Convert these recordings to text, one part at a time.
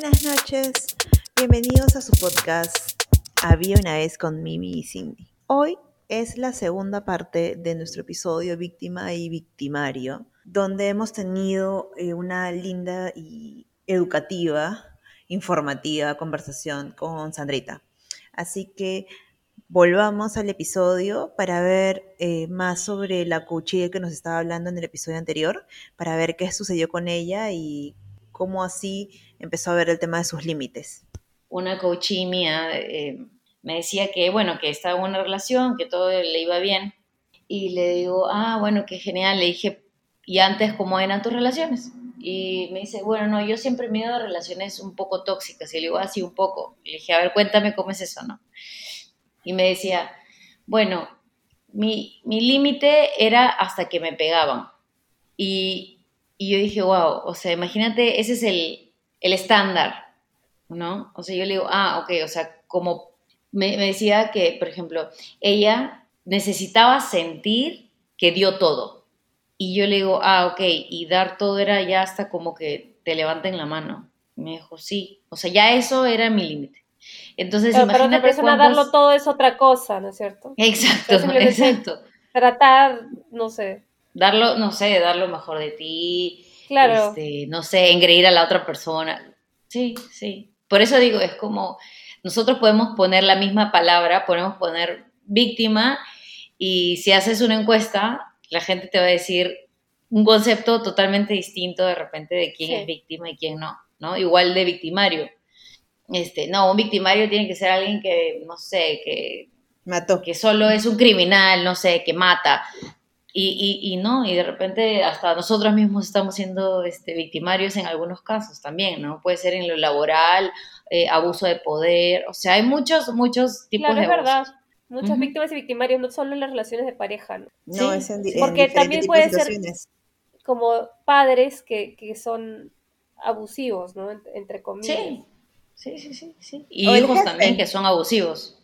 buenas noches. Bienvenidos a su podcast Había una vez con Mimi y Cindy. Hoy es la segunda parte de nuestro episodio Víctima y Victimario, donde hemos tenido eh, una linda y educativa, informativa conversación con Sandrita. Así que volvamos al episodio para ver eh, más sobre la coaching que nos estaba hablando en el episodio anterior, para ver qué sucedió con ella y cómo así empezó a ver el tema de sus límites. Una coachí mía eh, me decía que, bueno, que estaba en una relación, que todo le iba bien. Y le digo, ah, bueno, qué genial. Le dije, ¿y antes cómo eran tus relaciones? Y me dice, bueno, no, yo siempre me he a relaciones un poco tóxicas. Y le digo, así ah, un poco. Le dije, a ver, cuéntame cómo es eso, ¿no? Y me decía, bueno, mi, mi límite era hasta que me pegaban. Y, y yo dije, wow, o sea, imagínate, ese es el, el estándar, ¿no? O sea, yo le digo, ah, ok, o sea, como me, decía que, por ejemplo, ella necesitaba sentir que dio todo. Y yo le digo, ah, ok, y dar todo era ya hasta como que te levanten la mano. me dijo, sí, o sea, ya eso era mi límite. Entonces, Pero para otra persona darlo todo es otra cosa, ¿no es cierto? Exacto, exacto. Tratar, no sé, darlo, no sé, dar lo mejor de ti, claro. Este, no sé, engreír a la otra persona. Sí, sí. Por eso digo, es como, nosotros podemos poner la misma palabra, podemos poner víctima y si haces una encuesta, la gente te va a decir un concepto totalmente distinto de repente de quién es víctima y quién no, ¿no? Igual de victimario. Este, no, un victimario tiene que ser alguien que, no sé, que mató. Que solo es un criminal, no sé, que mata. Y, y, no, y de repente hasta nosotros mismos estamos siendo este, victimarios en algunos casos también, ¿no? Puede ser en lo laboral, eh, abuso de poder, o sea, hay muchos, muchos tipos de es verdad. Muchas víctimas y victimarios, no solo en las relaciones de pareja, ¿no? No, es en, Porque también puede ser como padres que, que son abusivos, ¿no? Entre comillas. Sí, sí, sí, sí. sí. Y hijos también que son abusivos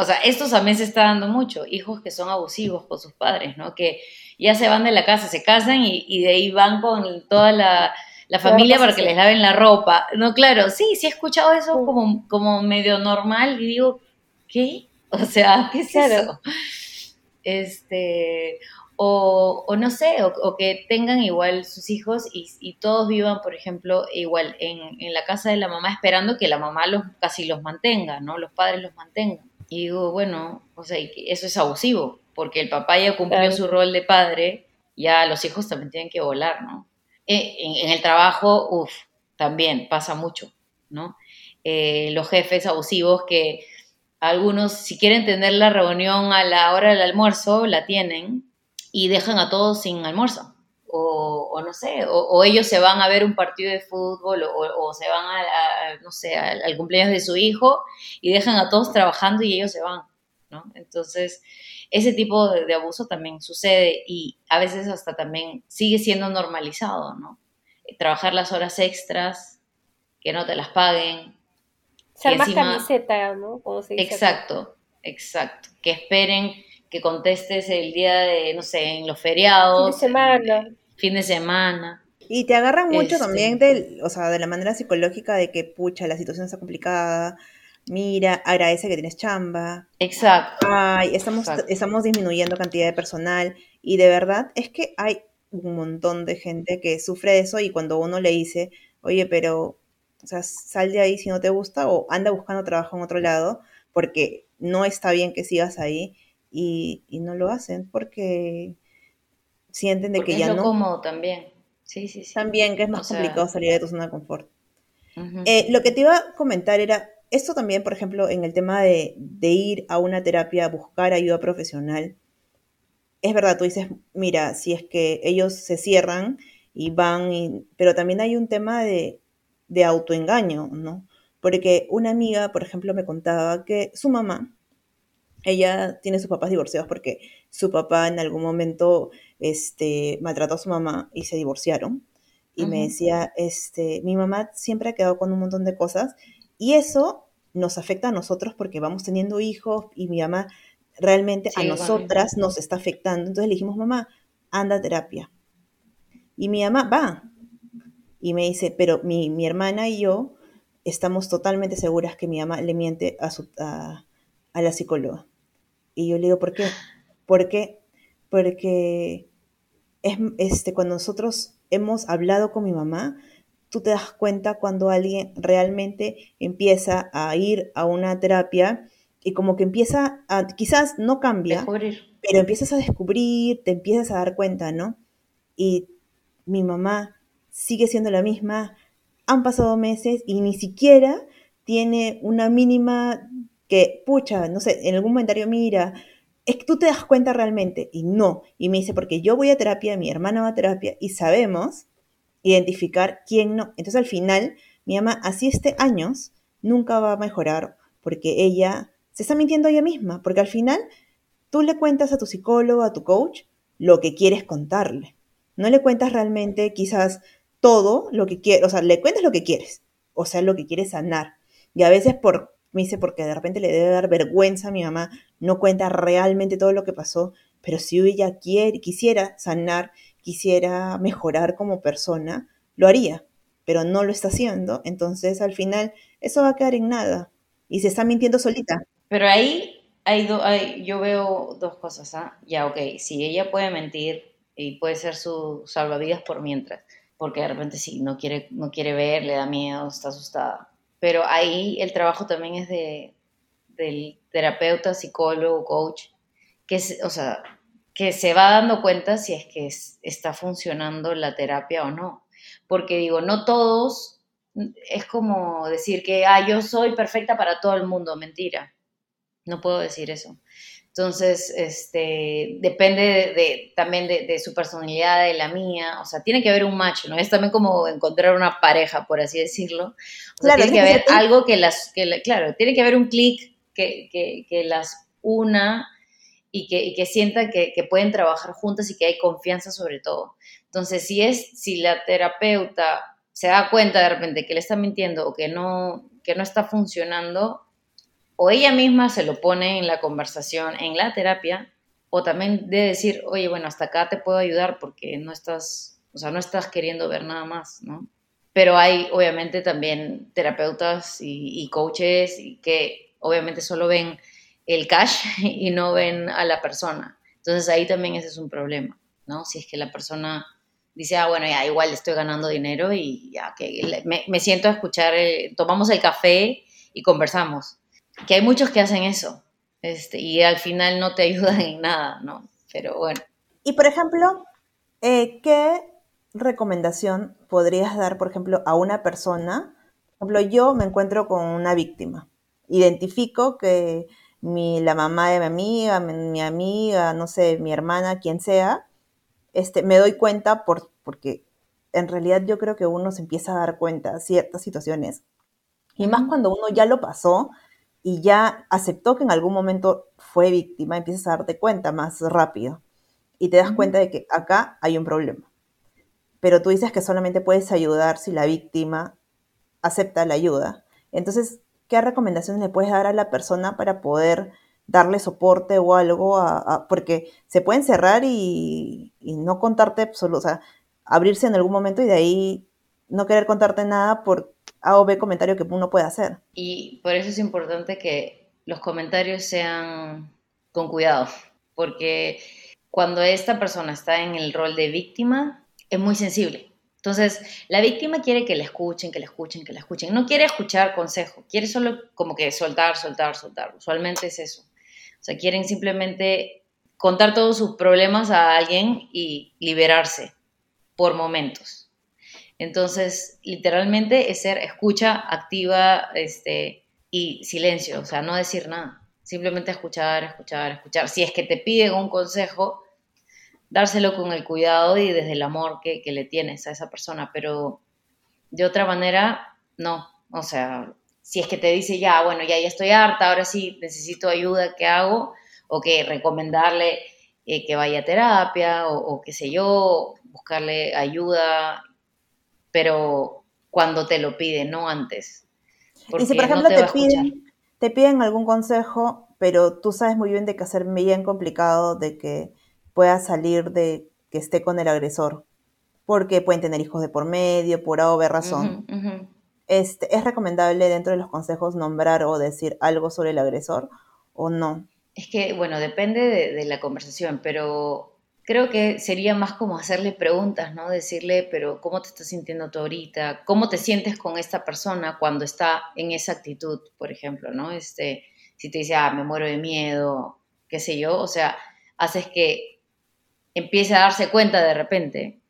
o sea, esto también se está dando mucho, hijos que son abusivos con sus padres, ¿no? Que ya se van de la casa, se casan y, de ahí van con toda la, familia para que les laven la ropa. No, claro, sí, sí he escuchado eso como, como medio normal y digo, ¿qué? O sea, ¿qué es eso? Este, o, o no sé, o, que tengan igual sus hijos y, todos vivan, por ejemplo, igual en, en, la casa de la mamá esperando que la mamá los, casi los mantenga, ¿no? Los padres los mantengan. Y digo, bueno, o sea, eso es abusivo, porque el papá ya cumplió su rol de padre, ya los hijos también tienen que volar, ¿no? Eh, en, el trabajo, uff, también pasa mucho, ¿no? Eh, los jefes abusivos que algunos, si quieren tener la reunión a la hora del almuerzo, la tienen y dejan a todos sin almuerzo o, no sé, o, ellos se van a ver un partido de fútbol o, se van a, no sé, al, cumpleaños de su hijo y dejan a todos trabajando y ellos se van, ¿no? Entonces, ese tipo de, abuso también sucede y a veces hasta también sigue siendo normalizado, ¿no? Trabajar las horas extras, que no te las paguen. Ser más camiseta, ¿no? exacto, exacto. Que esperen que contestes el día de, no sé, en los feriados. Fin de semana. Fin de semana. Y te agarran mucho este. también del, o sea, de la manera psicológica de que, pucha, la situación está complicada, mira, agradece que tienes chamba. Exacto. Ay, estamos, estamos disminuyendo cantidad de personal. Y de verdad es que hay un montón de gente que sufre de eso y cuando uno le dice, oye, pero, o sea, sal de ahí si no te gusta o anda buscando trabajo en otro lado, porque no está bien que sigas ahí y, no lo hacen porque sienten de que ya es no. cómodo también. Sí, sí, sí. También que es más complicado salir de tu zona de confort. Eh, lo que te iba a comentar era, esto también, por ejemplo, en el tema de, ir a una terapia, buscar ayuda profesional, es verdad, tú dices, mira, si es que ellos se cierran y van, pero también hay un tema de, de autoengaño, ¿no? Porque una amiga, por ejemplo, me contaba que su mamá ella tiene sus papás divorciados porque su papá en algún momento este, maltrató a su mamá y se divorciaron. Y me decía, este, mi mamá siempre ha quedado con un montón de cosas y eso nos afecta a nosotros porque vamos teniendo hijos y mi mamá realmente a nosotras nos está afectando. Entonces le dijimos, mamá, anda a terapia. Y mi mamá va. Y me dice, pero mi, mi hermana y yo estamos totalmente seguras que mi mamá le miente a, su, a, la psicóloga. Y yo le digo, ¿por qué? Porque, porque es, este, cuando nosotros hemos hablado con mi mamá, tú te das cuenta cuando alguien realmente empieza a ir a una terapia y como que empieza a, quizás no cambia, pero empiezas a descubrir, te empiezas a dar cuenta, ¿no? Y mi mamá sigue siendo la misma, han pasado meses y ni siquiera tiene una mínima que, pucha, no sé, en algún comentario, mira, es que tú te das cuenta realmente y no. Y me dice, porque yo voy a terapia, mi hermana va a terapia y sabemos identificar quién no. Entonces al final, mi mamá, así este años, nunca va a mejorar porque ella se está mintiendo ella misma, porque al final tú le cuentas a tu psicólogo, a tu coach, lo que quieres contarle. No le cuentas realmente quizás todo lo que quieres, o sea, le cuentas lo que quieres, o sea, lo que quieres sanar. Y a veces por, me dice, porque de repente le debe dar vergüenza a mi mamá, no cuenta realmente todo lo que pasó, pero si ella quiere, quisiera sanar, quisiera mejorar como persona, lo haría, pero no lo está haciendo, entonces al final eso va a quedar en nada y se está mintiendo solita. Pero ahí hay, yo veo dos cosas, ¿ah? Ya, ok, si ella puede mentir y puede ser su salvavidas por mientras, porque de repente sí, no quiere, no quiere ver, le da miedo, está asustada. Pero ahí el trabajo también es de, del terapeuta, psicólogo, coach, que, o sea, que se va dando cuenta si es que está funcionando la terapia o no. Porque digo, no todos, es como decir que, ah, yo soy perfecta para todo el mundo, mentira. No puedo decir eso. Entonces, este, depende de, también de, su personalidad, de la mía. O sea, tiene que haber un macho, ¿no? Es también como encontrar una pareja, por así decirlo. O sea, tiene que haber algo que las, que, claro, tiene que haber un clic que, que, las una y que, y que sientan que, pueden trabajar juntas y que hay confianza sobre todo. Entonces, si es, si la terapeuta se da cuenta de repente que le está mintiendo o que no, que no está funcionando, o ella misma se lo pone en la conversación, en la terapia, o también de decir, oye, bueno, hasta acá te puedo ayudar porque no estás, o sea, no estás queriendo ver nada más, ¿no? Pero hay obviamente también terapeutas y, coaches que obviamente solo ven el cash y no ven a la persona. Entonces ahí también ese es un problema, ¿no? Si es que la persona dice, ah, bueno, ya igual estoy ganando dinero y ya que me, siento a escuchar, tomamos el café y conversamos que hay muchos que hacen eso, este, y al final no te ayudan en nada, ¿no? Pero bueno. Y por ejemplo, eh, ¿qué recomendación podrías dar, por ejemplo, a una persona? Por ejemplo, yo me encuentro con una víctima. Identifico que mi, la mamá de mi amiga, mi, amiga, no sé, mi hermana, quien sea, este, me doy cuenta por, porque en realidad yo creo que uno se empieza a dar cuenta de ciertas situaciones. Y más cuando uno ya lo pasó, y ya aceptó que en algún momento fue víctima, empiezas a darte cuenta más rápido y te das cuenta de que acá hay un problema. Pero tú dices que solamente puedes ayudar si la víctima acepta la ayuda. Entonces, ¿qué recomendaciones le puedes dar a la persona para poder darle soporte o algo? porque se pueden cerrar y, no contarte, absoluto, o sea, abrirse en algún momento y de ahí no querer contarte nada por a o B comentario que uno puede hacer. Y por eso es importante que los comentarios sean con cuidado, porque cuando esta persona está en el rol de víctima, es muy sensible. Entonces, la víctima quiere que le escuchen, que le escuchen, que le escuchen. No quiere escuchar consejo, quiere solo como que soltar, soltar, soltar. Usualmente es eso. O sea, quieren simplemente contar todos sus problemas a alguien y liberarse por momentos. Entonces, literalmente es ser escucha activa este, y silencio, o sea, no decir nada. Simplemente escuchar, escuchar, escuchar. Si es que te piden un consejo, dárselo con el cuidado y desde el amor que, le tienes a esa persona. Pero de otra manera, no. O sea, si es que te dice ya, bueno, ya, ya estoy harta, ahora sí necesito ayuda, ¿qué hago? O que recomendarle eh, que vaya a terapia o, o qué sé yo, buscarle ayuda pero cuando te lo piden, no antes. Y si, por ejemplo, te, piden, te piden algún consejo, pero tú sabes muy bien de que hacer bien complicado de que pueda salir de que esté con el agresor, porque pueden tener hijos de por medio, por A o B razón. este, ¿es recomendable dentro de los consejos nombrar o decir algo sobre el agresor o no? Es que, bueno, depende de, la conversación, pero creo que sería más como hacerle preguntas, ¿no? Decirle, pero ¿cómo te estás sintiendo tú ahorita? ¿Cómo te sientes con esta persona cuando está en esa actitud, por ejemplo, ¿no? Este, si te dice, ah, me muero de miedo, qué sé yo, o sea, haces que empiece a darse cuenta de repente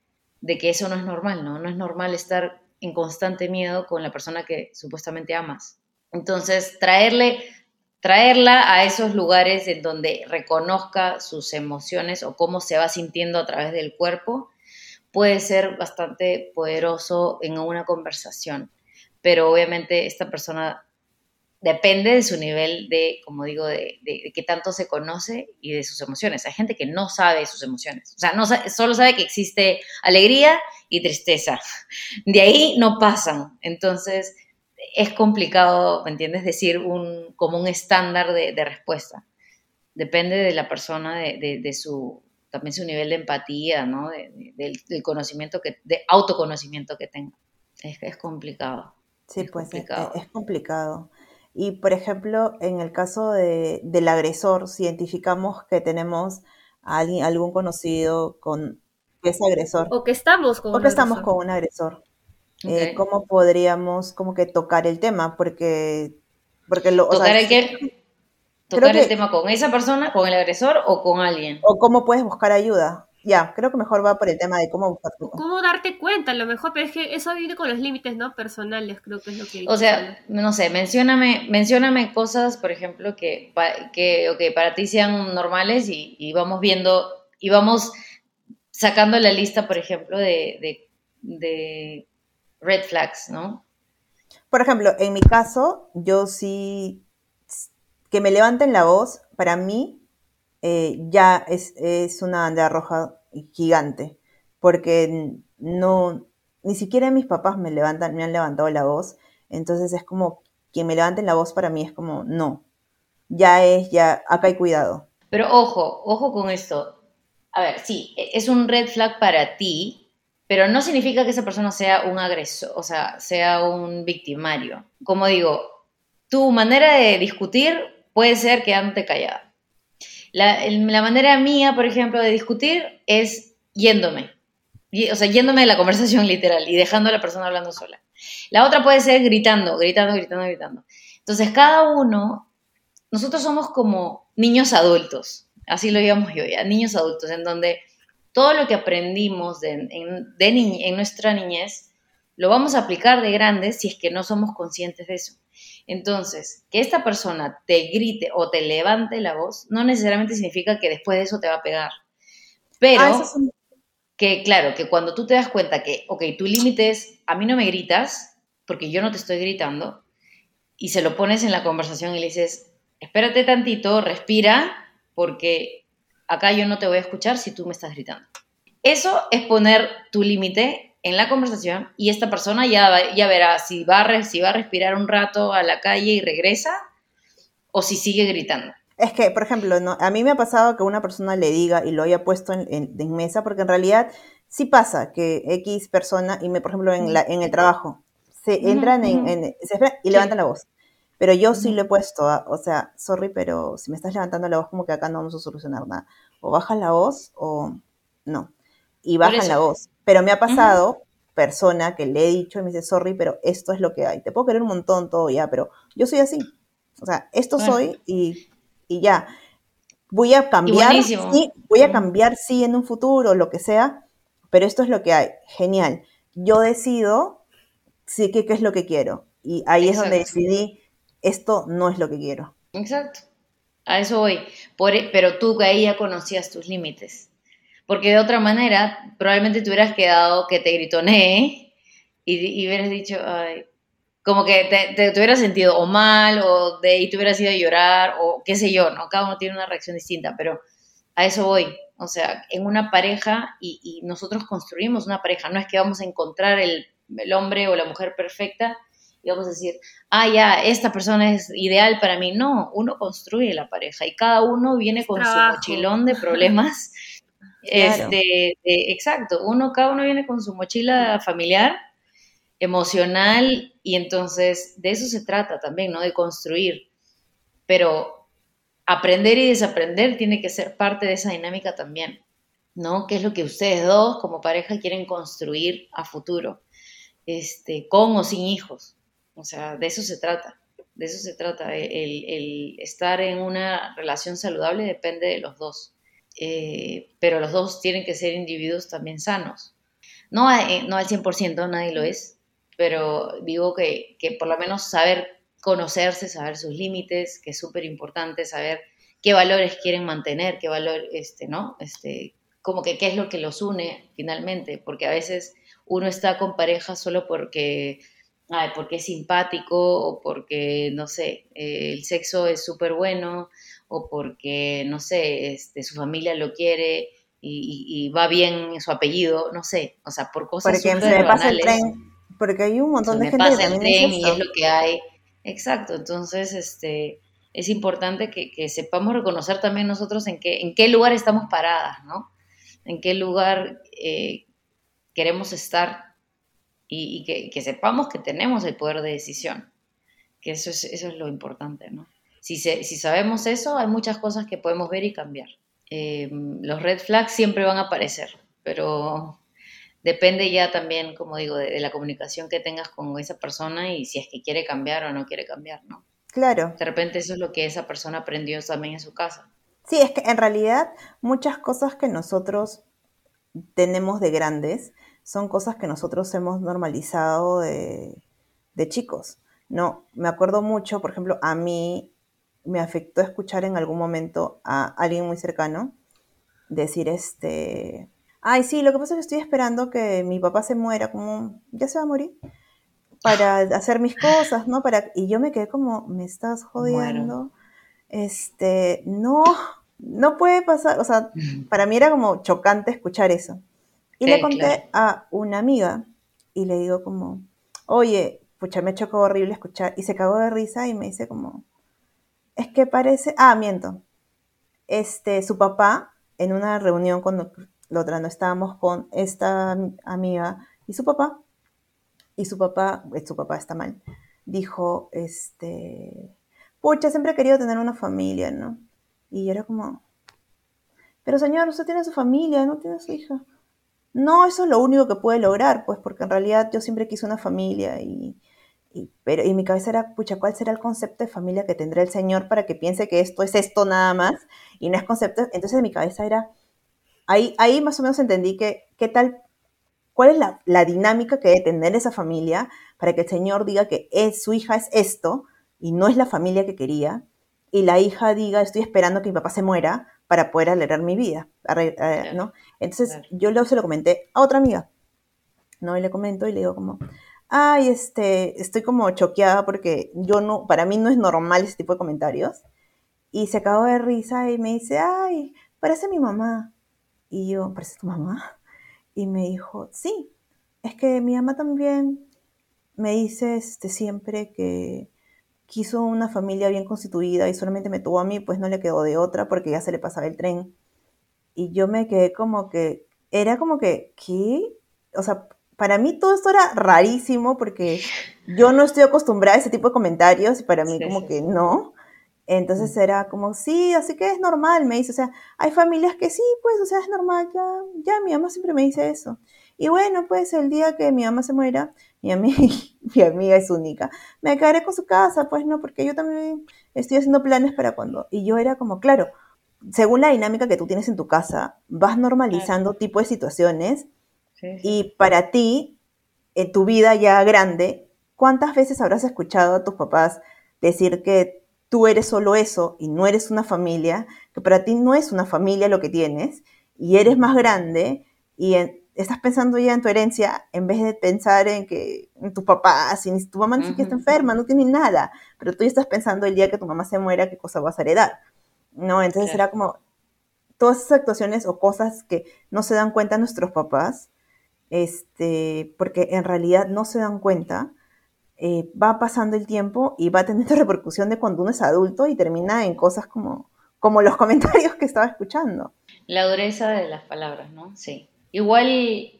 de que eso no es normal, ¿no? No es normal estar en constante miedo con la persona que supuestamente amas. Entonces, traerle traerla a esos lugares en donde reconozca sus emociones o cómo se va sintiendo a través del cuerpo, puede ser bastante poderoso en una conversación. Pero obviamente esta persona depende de su nivel de, como digo, de, de, qué tanto se conoce y de sus emociones. Hay gente que no sabe sus emociones. O sea, no, solo sabe que existe alegría y tristeza. De ahí no pasan. Entonces, es complicado, ¿me entiendes? Decir un, como un estándar de, respuesta. Depende de la persona, de, su, también su nivel de empatía, ¿no? del, conocimiento, que, de autoconocimiento que tenga. Es, es complicado. Sí, pues Es, complicado. Y, por ejemplo, en el caso del agresor, si identificamos que tenemos a alguien, algún conocido con que es agresor. O que estamos con o que estamos con un agresor. Eh, cómo podríamos como que tocar el tema, porque, porque lo... ¿Tocar el qué? ¿Tocar el tema con esa persona, con el agresor o con alguien? O cómo puedes buscar ayuda. Ya, creo que mejor va por el tema de cómo buscar Cómo darte cuenta, a lo mejor, pero es que eso viene con los límites, ¿no? Personales, creo que es lo que... O sea, no sé, mencióname, mencióname cosas, por ejemplo, que, que okay, para ti sean normales y, y, vamos viendo, y vamos sacando la lista, por ejemplo, de, de red flags, ¿no? Por ejemplo, en mi caso, yo sí, que me levanten la voz, para mí eh, ya es, una bandera roja gigante, porque no, ni siquiera mis papás me levantan, me han levantado la voz, entonces es como, que me levanten la voz para mí es como, no, ya es, ya, acá hay cuidado. Pero ojo, ojo con esto. A ver, sí, e, es un red flag para ti, pero no significa que esa persona sea un agresor, o sea, sea un victimario. Como digo, tu manera de discutir puede ser quedándote callada. La, la manera mía, por ejemplo, de discutir es yéndome. O sea, yéndome de la conversación literal y dejando a la persona hablando sola. La otra puede ser gritando, gritando, gritando, gritando. Entonces, cada uno, nosotros somos como niños adultos, así lo digamos yo ya, niños adultos, en donde todo lo que aprendimos en, en nuestra niñez, lo vamos a aplicar de grandes si es que no somos conscientes de eso. Entonces, que esta persona te grite o te levante la voz, no necesariamente significa que después de eso te va a pegar. Pero ah, que, claro, que cuando tú te das cuenta que, ok, tu límite es, a mí no me gritas, porque yo no te estoy gritando, y se lo pones en la conversación y le dices, espérate tantito, respira, porque acá yo no te voy a escuchar si tú me estás gritando. Eso es poner tu límite en la conversación y esta persona ya, ya verá si va, a, si va a respirar un rato a la calle y regresa o si sigue gritando. Es que, por ejemplo, no, a mí me ha pasado que una persona le diga y lo haya puesto en, mesa, porque en realidad sí pasa que X persona, y me, por ejemplo en, la, en el trabajo, se entran en, y levantan la voz. Pero yo sí lo he puesto, o sea, sorry, pero si me estás levantando la voz, como que acá no vamos a solucionar nada. O bajas la voz o no. Y bajan la voz. Pero me ha pasado persona que le he dicho y me dice, sorry, pero esto es lo que hay. Te puedo querer un montón todo ya, pero yo soy así. O sea, esto soy y, y, ya. Voy a cambiar, sí, voy a cambiar, sí, en un futuro, lo que sea, pero esto es lo que hay. Genial. Yo decido, sí, qué, qué es lo que quiero. Y ahí es donde decidí esto no es lo que quiero. Exacto. A eso voy. E, pero tú ahí ya conocías tus límites. Porque de otra manera, probablemente te hubieras quedado que te gritoné y, y hubieras dicho, ay, como que te, te, hubieras sentido o mal o de ahí te hubieras ido a llorar o qué sé yo, ¿no? Cada uno tiene una reacción distinta, pero a eso voy. O sea, en una pareja y, y nosotros construimos una pareja, no es que vamos a encontrar el, el hombre o la mujer perfecta, y vamos a decir, ah, ya, esta persona es ideal para mí. No, uno construye la pareja y cada uno viene con su mochilón de problemas. Este, exacto, uno, cada uno viene con su mochila familiar emocional y entonces de eso se trata también, ¿no? De construir. Pero aprender y desaprender tiene que ser parte de esa dinámica también, ¿no? ¿Qué es lo que ustedes dos como pareja quieren construir a futuro? Este, con o sin hijos. O sea, de eso se trata. De eso se trata. El, estar en una relación saludable depende de los dos. Eh, pero los dos tienen que ser individuos también sanos. No, eh, no al 100%, nadie lo es, pero digo que, por lo menos saber conocerse, saber sus límites, que es súper importante, saber qué valores quieren mantener, qué valor, este, ¿no? Este, como que qué es lo que los une finalmente, porque a veces uno está con pareja solo porque, ay, porque es simpático o porque, no sé, eh, el sexo es súper bueno o porque, no sé, este, su familia lo quiere y, va bien su apellido, no sé, o sea, por cosas porque se me pasa el tren porque hay un montón de gente que también es y es lo que hay. Exacto, entonces este es importante que, sepamos reconocer también nosotros en qué, en qué lugar estamos paradas, ¿no? En qué lugar eh, queremos estar y, que, sepamos que tenemos el poder de decisión, que eso es, eso es lo importante, ¿no? Si, si sabemos eso, hay muchas cosas que podemos ver y cambiar. Eh, los red flags siempre van a aparecer, pero depende ya también, como digo, de, la comunicación que tengas con esa persona y si es que quiere cambiar o no quiere cambiar, ¿no? Claro. De repente eso es lo que esa persona aprendió también en su casa. Sí, es que en realidad muchas cosas que nosotros tenemos de grandes son cosas que nosotros hemos normalizado de, de chicos. No, me acuerdo mucho, por ejemplo, a mí me afectó escuchar en algún momento a alguien muy cercano decir este, Ay, sí, lo que pasa es que estoy esperando que mi papá se muera, como ya se va a morir, para hacer mis cosas, ¿no? Para, y yo me quedé como, me estás jodiendo. Este, no, no puede pasar, o sea, para mí era como chocante escuchar eso. Y le conté a una amiga y le digo como, oye, pucha, me chocó horrible escuchar. Y se cagó de risa y me dice como, es que parece, ah, miento. Este, su papá, en una reunión cuando la otra no estábamos con esta amiga y su papá, y su papá, eh, su papá está mal, dijo, este, pucha, siempre he querido tener una familia, ¿no? Y yo era como, pero señor, usted tiene su familia, no tiene su hija. No, eso es lo único que puede lograr, pues, porque en realidad yo siempre quise una familia y, pero, y mi cabeza era, pucha, ¿cuál será el concepto de familia que tendrá el Señor para que piense que esto es esto nada más? Y no es concepto. Entonces en mi cabeza era, ahí, más o menos entendí que, qué tal, cuál es la, dinámica que debe tener esa familia para que el Señor diga que es, su hija es esto y no es la familia que quería, y la hija diga, estoy esperando que mi papá se muera para poder alegrar mi vida, ¿no? Entonces yo luego se lo comenté a otra amiga, ¿no? Y le comento y le digo como, ay, este, estoy como choqueada porque yo no, para mí no es normal ese tipo de comentarios. Y se acabó de risa y me dice, ay, parece mi mamá. Y yo, ¿parece tu mamá? Y me dijo, sí, es que mi mamá también me dice este, siempre que quiso una familia bien constituida y solamente me tuvo a mí, pues no le quedó de otra porque ya se le pasaba el tren. Y yo me quedé como que, era como que, ¿qué? O sea, para mí todo esto era rarísimo porque yo no estoy acostumbrada a ese tipo de comentarios y para mí como que no. Entonces era como, sí, así que es normal, me dice, o sea, hay familias que sí, pues, o sea, es normal, ya, ya, mi mamá siempre me dice eso. Y bueno, pues el día que mi mamá se muera, mi amiga, mi amiga es única, me quedaré con su casa, pues no, porque yo también estoy haciendo planes para cuando. Y yo era como, claro, según la dinámica que tú tienes en tu casa, vas normalizando tipo de situaciones y para ti, en tu vida ya grande, ¿cuántas veces habrás escuchado a tus papás decir que tú eres solo eso y no eres una familia, que para ti no es una familia lo que tienes, y eres más grande y estás pensando ya en tu herencia en vez de pensar en que en tus papás, si tu mamá ni siquiera está enferma, no tiene nada, pero tú ya estás pensando el día que tu mamá se muera, qué cosa vas a heredar. ¿No? Entonces era como todas esas actuaciones o cosas que no se dan cuenta nuestros papás, este, porque en realidad no se dan cuenta, eh, va pasando el tiempo y va teniendo repercusión de cuando uno es adulto y termina en cosas como, como los comentarios que estaba escuchando. La dureza de las palabras, ¿no? Sí. Igual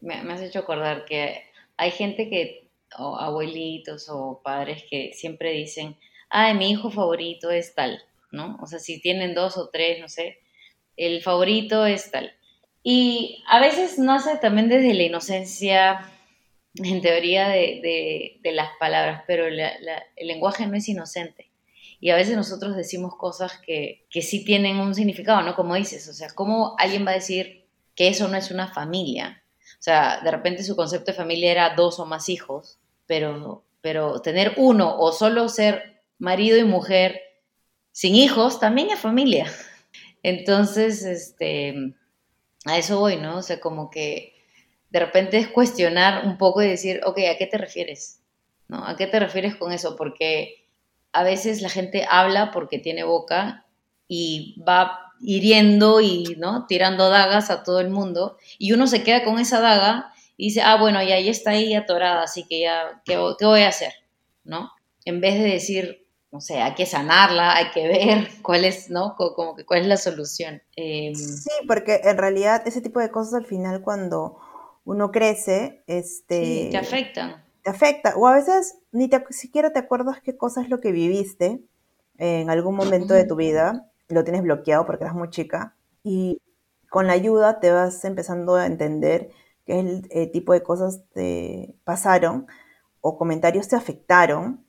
me, has hecho acordar que hay gente que, abuelitos o padres que siempre dicen, ay, mi hijo favorito es tal, ¿no? O sea, si tienen dos o tres, no sé, el favorito es tal. Y a veces nace también desde la inocencia, en teoría, de, las palabras, pero el lenguaje no es inocente. Y a veces nosotros decimos cosas que, que sí tienen un significado, ¿no? Como dices, o sea, ¿cómo alguien va a decir que eso no es una familia? O sea, de repente su concepto de familia era dos o más hijos, pero, pero tener uno o solo ser marido y mujer sin hijos también es familia. Entonces, este, a eso voy, ¿no? O sea, como que de repente es cuestionar un poco y decir, ok, ¿a qué te refieres? ¿No? ¿A qué te refieres con eso? Porque a veces la gente habla porque tiene boca y va hiriendo y ¿no? tirando dagas a todo el mundo y uno se queda con esa daga y dice, ah, bueno, ya, ya está ahí atorada, así que ya, ¿qué, ¿qué, voy a hacer? ¿No? En vez de decir, no sé, hay que sanarla, hay que ver cuál es, ¿no? Como que cuál es la solución. Em, sí, porque en realidad ese tipo de cosas al final cuando uno crece, este... Sí, te afectan. Te afecta, o a veces ni te, siquiera te acuerdas qué cosa es lo que viviste en algún momento de tu vida, lo tienes bloqueado porque eras muy chica, y con la ayuda te vas empezando a entender qué el, el tipo de cosas te pasaron o comentarios te afectaron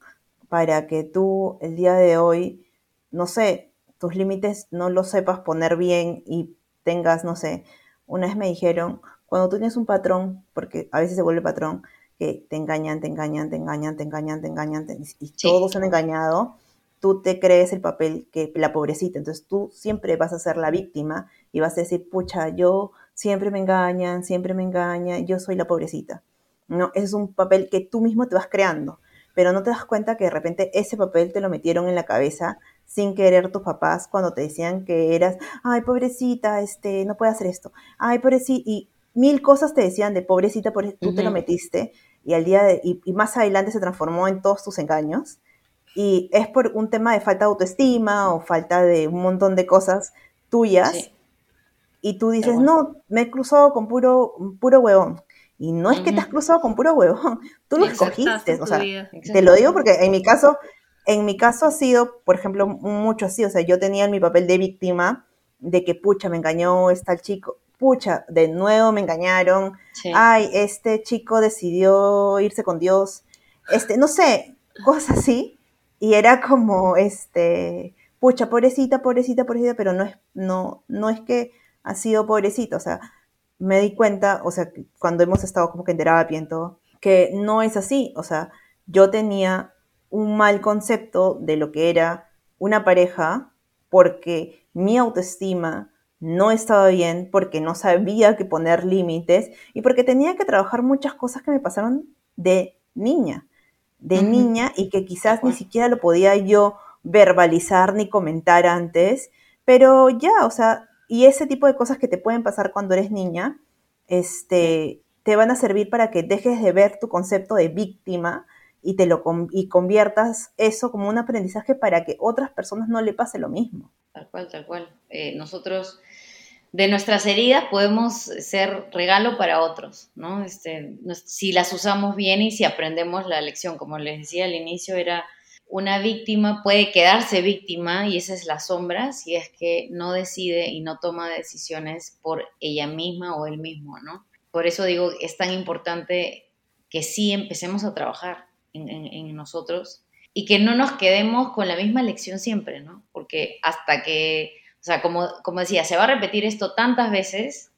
para que tú el día de hoy, no sé, tus límites no los sepas poner bien y tengas, no sé, una vez me dijeron, cuando tú tienes un patrón, porque a veces se vuelve patrón, que te engañan, te engañan, te engañan, te engañan, te engañan, y todos han engañado, tú te crees el papel que la pobrecita, entonces tú siempre vas a ser la víctima y vas a decir, pucha, yo siempre me engañan, siempre me engañan, yo soy la pobrecita. No, es un papel que tú mismo te vas creando pero no te das cuenta que de repente ese papel te lo metieron en la cabeza sin querer tus papás cuando te decían que eras, ay, pobrecita, este, no puede hacer esto, ay, pobrecita, y mil cosas te decían de pobrecita, por, tú te lo metiste, y al día de, y, más adelante se transformó en todos tus engaños, y es por un tema de falta de autoestima o falta de un montón de cosas tuyas, y tú dices, no, me he cruzado con puro, puro huevón. Y no es que te has cruzado con puro huevón, tú lo escogiste, o sea, te lo digo porque en mi caso, en mi caso ha sido, por ejemplo, mucho así, o sea, yo tenía mi papel de víctima de que, pucha, me engañó está el chico, pucha, de nuevo me engañaron, ay, este chico decidió irse con Dios, este, no sé, cosas así, y era como, este, pucha, pobrecita, pobrecita, pobrecita, pero no es, no, no es que ha sido pobrecita, o sea, me di cuenta, o sea, cuando hemos estado como que en terapia y todo, que no es así. O sea, yo tenía un mal concepto de lo que era una pareja porque mi autoestima no estaba bien, porque no sabía que poner límites y porque tenía que trabajar muchas cosas que me pasaron de niña, de niña y que quizás ni siquiera lo podía yo verbalizar ni comentar antes, pero ya, o sea, y ese tipo de cosas que te pueden pasar cuando eres niña, este, te van a servir para que dejes de ver tu concepto de víctima y te lo y conviertas eso como un aprendizaje para que otras personas no le pase lo mismo. Tal cual, tal cual. Eh, nosotros de nuestras heridas podemos ser regalo para otros, ¿no? Este, si las usamos bien y si aprendemos la lección, como les decía al inicio, era una víctima puede quedarse víctima y esa es la sombra si es que no decide y no toma decisiones por ella misma o él mismo, ¿no? Por eso digo, es tan importante que sí empecemos a trabajar en, nosotros y que no nos quedemos con la misma lección siempre, ¿no? Porque hasta que, o sea, como, como decía, se va a repetir esto tantas veces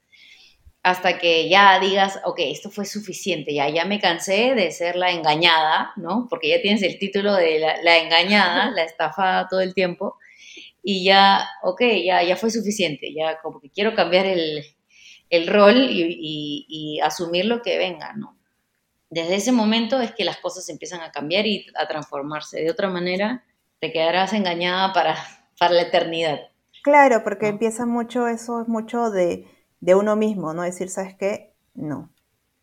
hasta que ya digas, ok, esto fue suficiente, ya, ya me cansé de ser la engañada, ¿no? Porque ya tienes el título de la, engañada, la estafada todo el tiempo, y ya, ok, ya, ya fue suficiente, ya como que quiero cambiar el, rol y, y, asumir lo que venga, ¿no? Desde ese momento es que las cosas empiezan a cambiar y a transformarse. De otra manera, te quedarás engañada para, para la eternidad. Claro, porque empieza mucho eso, es mucho de de uno mismo, ¿no? Decir, ¿sabes qué? No,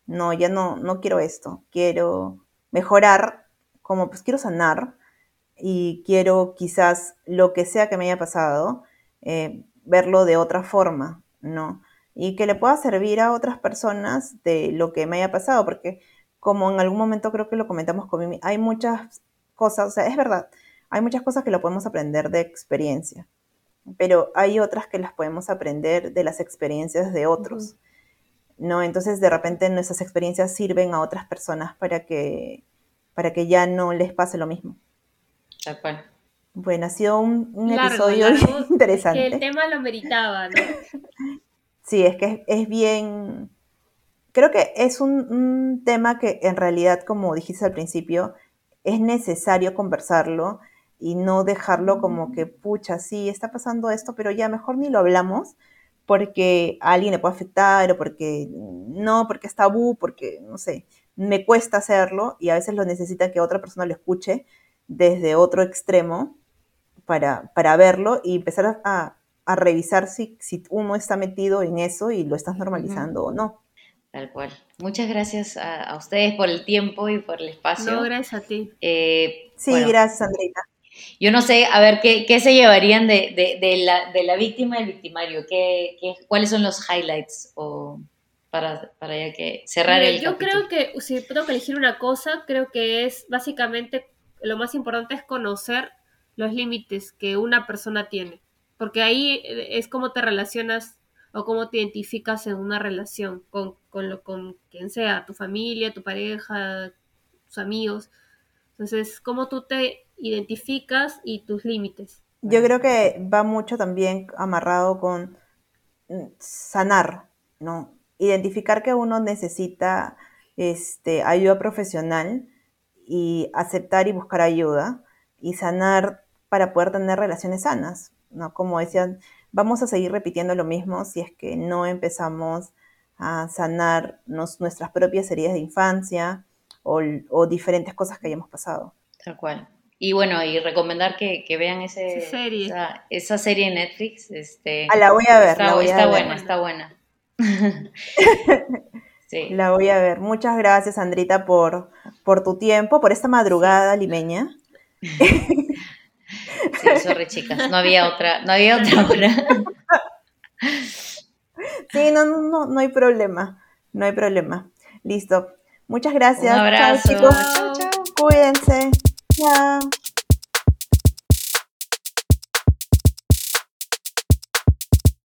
no, ya no, no quiero esto, quiero mejorar, como pues quiero sanar y quiero quizás lo que sea que me haya pasado, eh, verlo de otra forma, ¿no? Y que le pueda servir a otras personas de lo que me haya pasado, porque como en algún momento creo que lo comentamos con Mimi, hay muchas cosas, o sea, es verdad, hay muchas cosas que lo podemos aprender de experiencia, pero hay otras que las podemos aprender de las experiencias de otros, ¿no? Entonces, de repente nuestras experiencias sirven a otras personas para que, para que ya no les pase lo mismo. Tal cual. Bueno, ha sido un, episodio interesante. que el tema lo meritaba, ¿no? sí, es que es, bien... Creo que es un, tema que en realidad, como dijiste al principio, es necesario conversarlo y no dejarlo como que, pucha, sí, está pasando esto, pero ya mejor ni lo hablamos porque a alguien le puede afectar o porque no, porque es tabú, porque, no sé, me cuesta hacerlo y a veces lo necesita que otra persona lo escuche desde otro extremo para, para verlo y empezar a, revisar si, si, uno está metido en eso y lo estás normalizando o no. Tal cual. Muchas gracias a, ustedes por el tiempo y por el espacio. No, gracias a ti. Eh, sí, gracias, Andreita. Yo no sé, a ver, ¿qué, qué se llevarían de, de, la, de la víctima y el victimario? ¿Qué, qué, cuáles son los highlights o para, para ya que cerrar el Yo creo que si tengo que elegir una cosa, creo que es básicamente lo más importante es conocer los límites que una persona tiene, porque ahí eh, es como te relacionas o cómo te identificas en una relación con, con, lo, con quien sea, tu familia, tu pareja, tus amigos. Entonces, cómo tú te identificas y tus límites. Yo creo que va mucho también amarrado con mm, sanar, ¿no? Identificar que uno necesita este, ayuda profesional y aceptar y buscar ayuda y sanar para poder tener relaciones sanas, ¿no? Como decían, vamos a seguir repitiendo lo mismo si es que no empezamos a sanar nuestras propias heridas de infancia o, diferentes cosas que hayamos pasado. Tal cual. Y bueno, y recomendar que, vean ese, serie. Esa, serie en Netflix. Este, ah, la voy a ver. Está, está buena, está buena. sí. La voy a ver. Muchas gracias, Andrita, por, por tu tiempo, por esta madrugada limeña. Sí, sorry, chicas, no había otra, no había otra hora. Sí, no, no, no hay problema, no hay problema. Listo. Muchas gracias. Un abrazo. chicos. Cuídense. Chao.